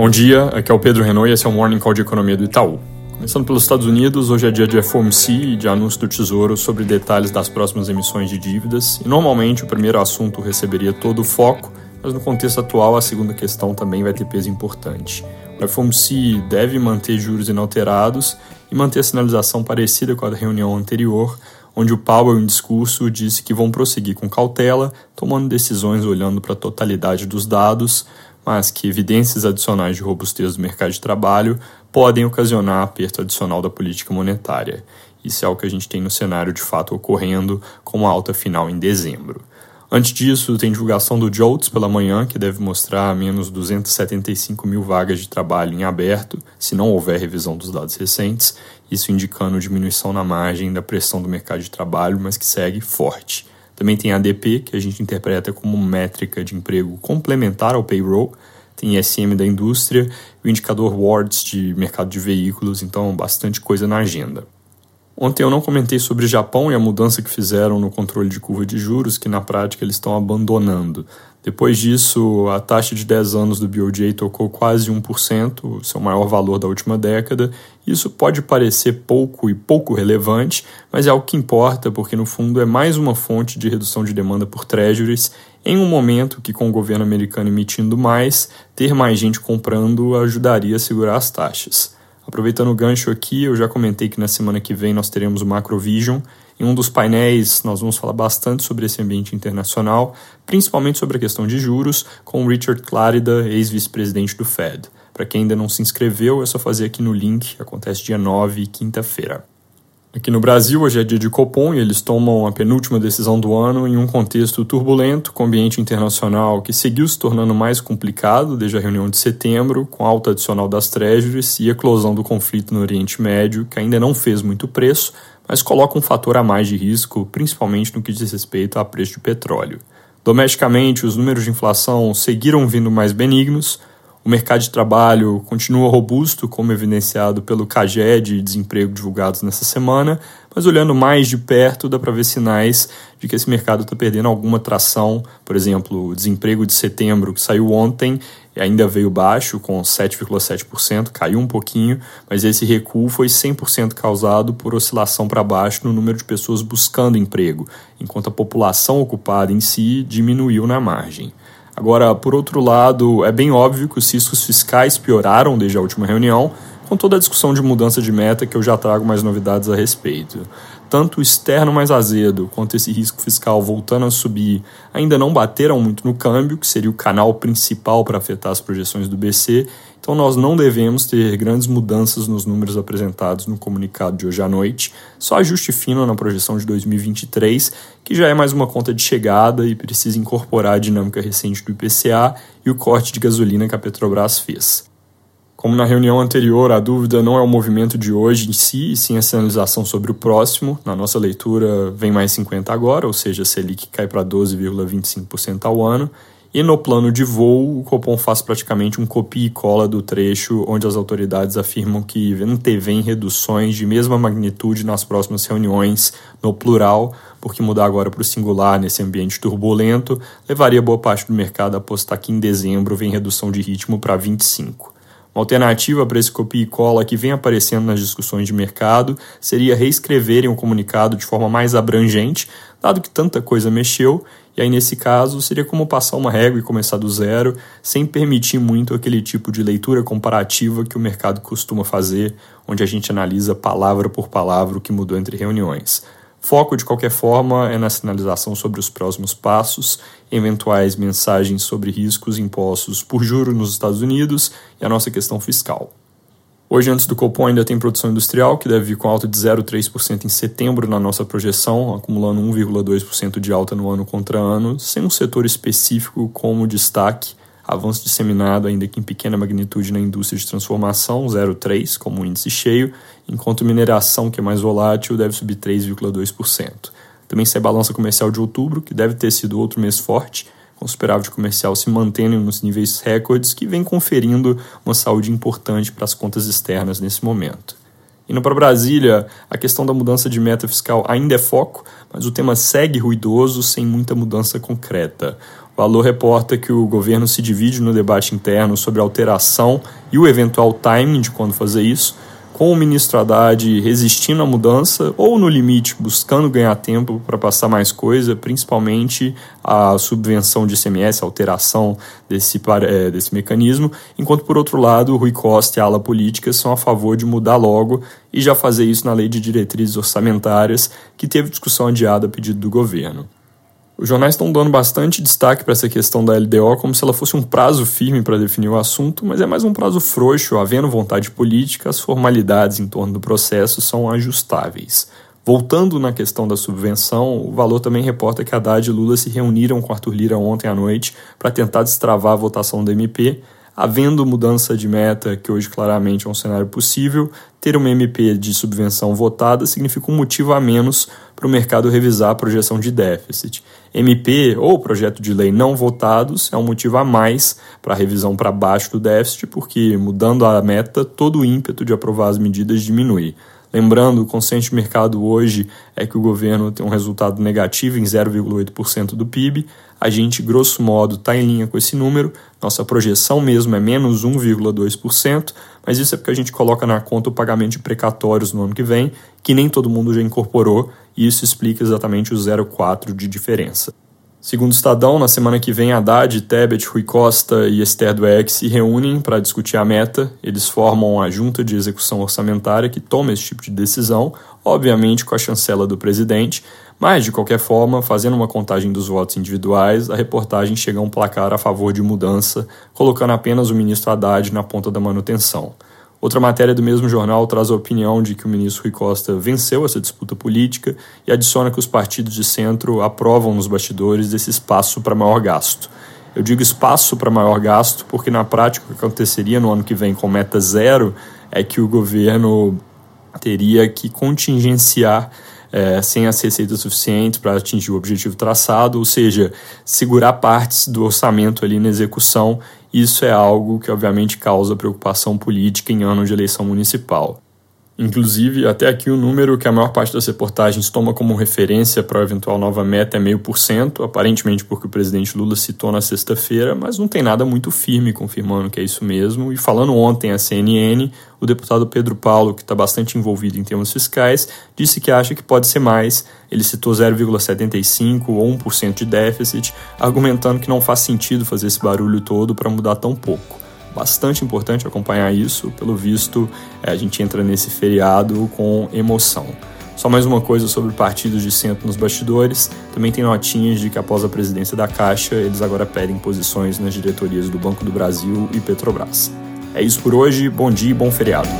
Bom dia, aqui é o Pedro Renault e esse é o Morning Call de Economia do Itaú. Começando pelos Estados Unidos, hoje é dia de FOMC e de anúncio do Tesouro sobre detalhes das próximas emissões de dívidas, e normalmente o primeiro assunto receberia todo o foco, mas no contexto atual a segunda questão também vai ter peso importante. O FOMC deve manter juros inalterados e manter a sinalização parecida com a da reunião anterior, onde o Powell, em discurso, disse que vão prosseguir com cautela, tomando decisões olhando para a totalidade dos dados, mas que evidências adicionais de robustez do mercado de trabalho podem ocasionar aperto adicional da política monetária. Isso é o que a gente tem no cenário de fato ocorrendo com a alta final em dezembro. Antes disso, tem divulgação do JOLTS pela manhã, que deve mostrar menos 275 mil vagas de trabalho em aberto, se não houver revisão dos dados recentes, isso indicando diminuição na margem da pressão do mercado de trabalho, mas que segue forte. Também tem ADP, que a gente interpreta como métrica de emprego complementar ao payroll, tem ISM da indústria e o indicador WARDS de mercado de veículos, então bastante coisa na agenda. Ontem eu não comentei sobre o Japão e a mudança que fizeram no controle de curva de juros, que na prática eles estão abandonando. Depois disso, a taxa de 10 anos do BOJ tocou quase 1%, seu maior valor da última década. Isso pode parecer pouco e pouco relevante, mas é algo que importa, porque no fundo é mais uma fonte de redução de demanda por treasuries, em um momento que, com o governo americano emitindo mais, ter mais gente comprando ajudaria a segurar as taxas. Aproveitando o gancho aqui, eu já comentei que na semana que vem nós teremos o Macrovision. Em um dos painéis, nós vamos falar bastante sobre esse ambiente internacional, principalmente sobre a questão de juros, com o Richard Clarida, ex-vice-presidente do Fed. Para quem ainda não se inscreveu, é só fazer aqui no link, acontece dia 9, quinta-feira. Aqui no Brasil, hoje é dia de Copom e eles tomam a penúltima decisão do ano em um contexto turbulento, com ambiente internacional que seguiu se tornando mais complicado desde a reunião de setembro, com alta adicional das treasuries e eclosão do conflito no Oriente Médio, que ainda não fez muito preço, mas coloca um fator a mais de risco, principalmente no que diz respeito a preço de petróleo. Domesticamente, os números de inflação seguiram vindo mais benignos, o mercado de trabalho continua robusto, como evidenciado pelo CAGED de desemprego divulgados nessa semana, mas olhando mais de perto dá para ver sinais de que esse mercado está perdendo alguma tração. Por exemplo, o desemprego de setembro que saiu ontem ainda veio baixo, com 7,7%, caiu um pouquinho, mas esse recuo foi 100% causado por oscilação para baixo no número de pessoas buscando emprego, enquanto a população ocupada em si diminuiu na margem. Agora, por outro lado, é bem óbvio que os riscos fiscais pioraram desde a última reunião, com toda a discussão de mudança de meta que eu já trago mais novidades a respeito. Tanto o externo mais azedo quanto esse risco fiscal voltando a subir ainda não bateram muito no câmbio, que seria o canal principal para afetar as projeções do BC, então nós não devemos ter grandes mudanças nos números apresentados no comunicado de hoje à noite, só ajuste fino na projeção de 2023, que já é mais uma conta de chegada e precisa incorporar a dinâmica recente do IPCA e o corte de gasolina que a Petrobras fez. Como na reunião anterior, a dúvida não é o movimento de hoje em si, e sim a sinalização sobre o próximo. Na nossa leitura, vem mais 50 agora, ou seja, a Selic cai para 12,25% ao ano, e no plano de voo, o Copom faz praticamente um copia e cola do trecho onde as autoridades afirmam que antevêm reduções de mesma magnitude nas próximas reuniões, no plural, porque mudar agora para o singular nesse ambiente turbulento levaria boa parte do mercado a apostar que em dezembro vem redução de ritmo para 25. Uma alternativa para esse copia e cola que vem aparecendo nas discussões de mercado seria reescreverem o comunicado de forma mais abrangente, dado que tanta coisa mexeu, e aí nesse caso seria como passar uma régua e começar do zero, sem permitir muito aquele tipo de leitura comparativa que o mercado costuma fazer, onde a gente analisa palavra por palavra o que mudou entre reuniões. Foco, de qualquer forma, é na sinalização sobre os próximos passos, eventuais mensagens sobre riscos impostos por juros nos Estados Unidos e a nossa questão fiscal. Hoje, antes do Copom, ainda tem produção industrial, que deve vir com alta de 0,3% em setembro na nossa projeção, acumulando 1,2% de alta no ano contra ano, sem um setor específico como destaque, avanço disseminado, ainda que em pequena magnitude, na indústria de transformação, 0,3%, como índice cheio, enquanto mineração, que é mais volátil, deve subir 3,2%. Também sai balança comercial de outubro, que deve ter sido outro mês forte, com superávit comercial se mantendo nos níveis recordes, que vem conferindo uma saúde importante para as contas externas nesse momento. Indo para Brasília, a questão da mudança de meta fiscal ainda é foco, mas o tema segue ruidoso sem muita mudança concreta. Valor reporta que o governo se divide no debate interno sobre a alteração e o eventual timing de quando fazer isso, com o ministro Haddad resistindo à mudança ou, no limite, buscando ganhar tempo para passar mais coisa, principalmente a subvenção de ICMS, a alteração desse, é, desse mecanismo, enquanto, por outro lado, Rui Costa e a ala política são a favor de mudar logo e já fazer isso na Lei de Diretrizes Orçamentárias, que teve discussão adiada a pedido do governo. Os jornais estão dando bastante destaque para essa questão da LDO como se ela fosse um prazo firme para definir o assunto, mas é mais um prazo frouxo, havendo vontade política, as formalidades em torno do processo são ajustáveis. Voltando na questão da subvenção, o Valor também reporta que Haddad e Lula se reuniram com Arthur Lira ontem à noite para tentar destravar a votação do MP, havendo mudança de meta, que hoje claramente é um cenário possível, ter uma MP de subvenção votada significa um motivo a menos para o mercado revisar a projeção de déficit. MP ou projeto de lei não votados é um motivo a mais para a revisão para baixo do déficit, porque mudando a meta, todo o ímpeto de aprovar as medidas diminui. Lembrando, o consenso de mercado hoje é que o governo tem um resultado negativo em 0,8% do PIB. A gente, grosso modo, está em linha com esse número. Nossa projeção mesmo é menos 1,2%, mas isso é porque a gente coloca na conta o pagamento de precatórios no ano que vem, que nem todo mundo já incorporou, e isso explica exatamente o 0,4% de diferença. Segundo o Estadão, na semana que vem, Haddad, Tebet, Rui Costa e Esther Dweck se reúnem para discutir a meta. Eles formam a junta de execução orçamentária que toma esse tipo de decisão, obviamente com a chancela do presidente, mas, de qualquer forma, fazendo uma contagem dos votos individuais, a reportagem chega a um placar a favor de mudança, colocando apenas o ministro Haddad na ponta da manutenção. Outra matéria do mesmo jornal traz a opinião de que o ministro Rui Costa venceu essa disputa política e adiciona que os partidos de centro aprovam nos bastidores desse espaço para maior gasto. Eu digo espaço para maior gasto porque, na prática, o que aconteceria no ano que vem com meta zero é que o governo teria que contingenciar é, sem as receitas suficientes para atingir o objetivo traçado, ou seja, segurar partes do orçamento ali na execução. Isso é algo que obviamente causa preocupação política em ano de eleição municipal. Inclusive, até aqui o número que a maior parte das reportagens toma como referência para a eventual nova meta é meio por cento, aparentemente porque o presidente Lula citou na sexta-feira, mas não tem nada muito firme confirmando que é isso mesmo. E falando ontem à CNN, o deputado Pedro Paulo, que está bastante envolvido em termos fiscais, disse que acha que pode ser mais. Ele citou 0,75 ou 1% de déficit, argumentando que não faz sentido fazer esse barulho todo para mudar tão pouco bastante importante acompanhar isso. Pelo visto, é, a gente entra nesse feriado com emoção. Só mais uma coisa sobre partidos de centro nos bastidores. Também tem notinhas de que após a presidência da Caixa, eles agora pedem posições nas diretorias do Banco do Brasil e Petrobras. É isso por hoje, bom dia e bom feriado.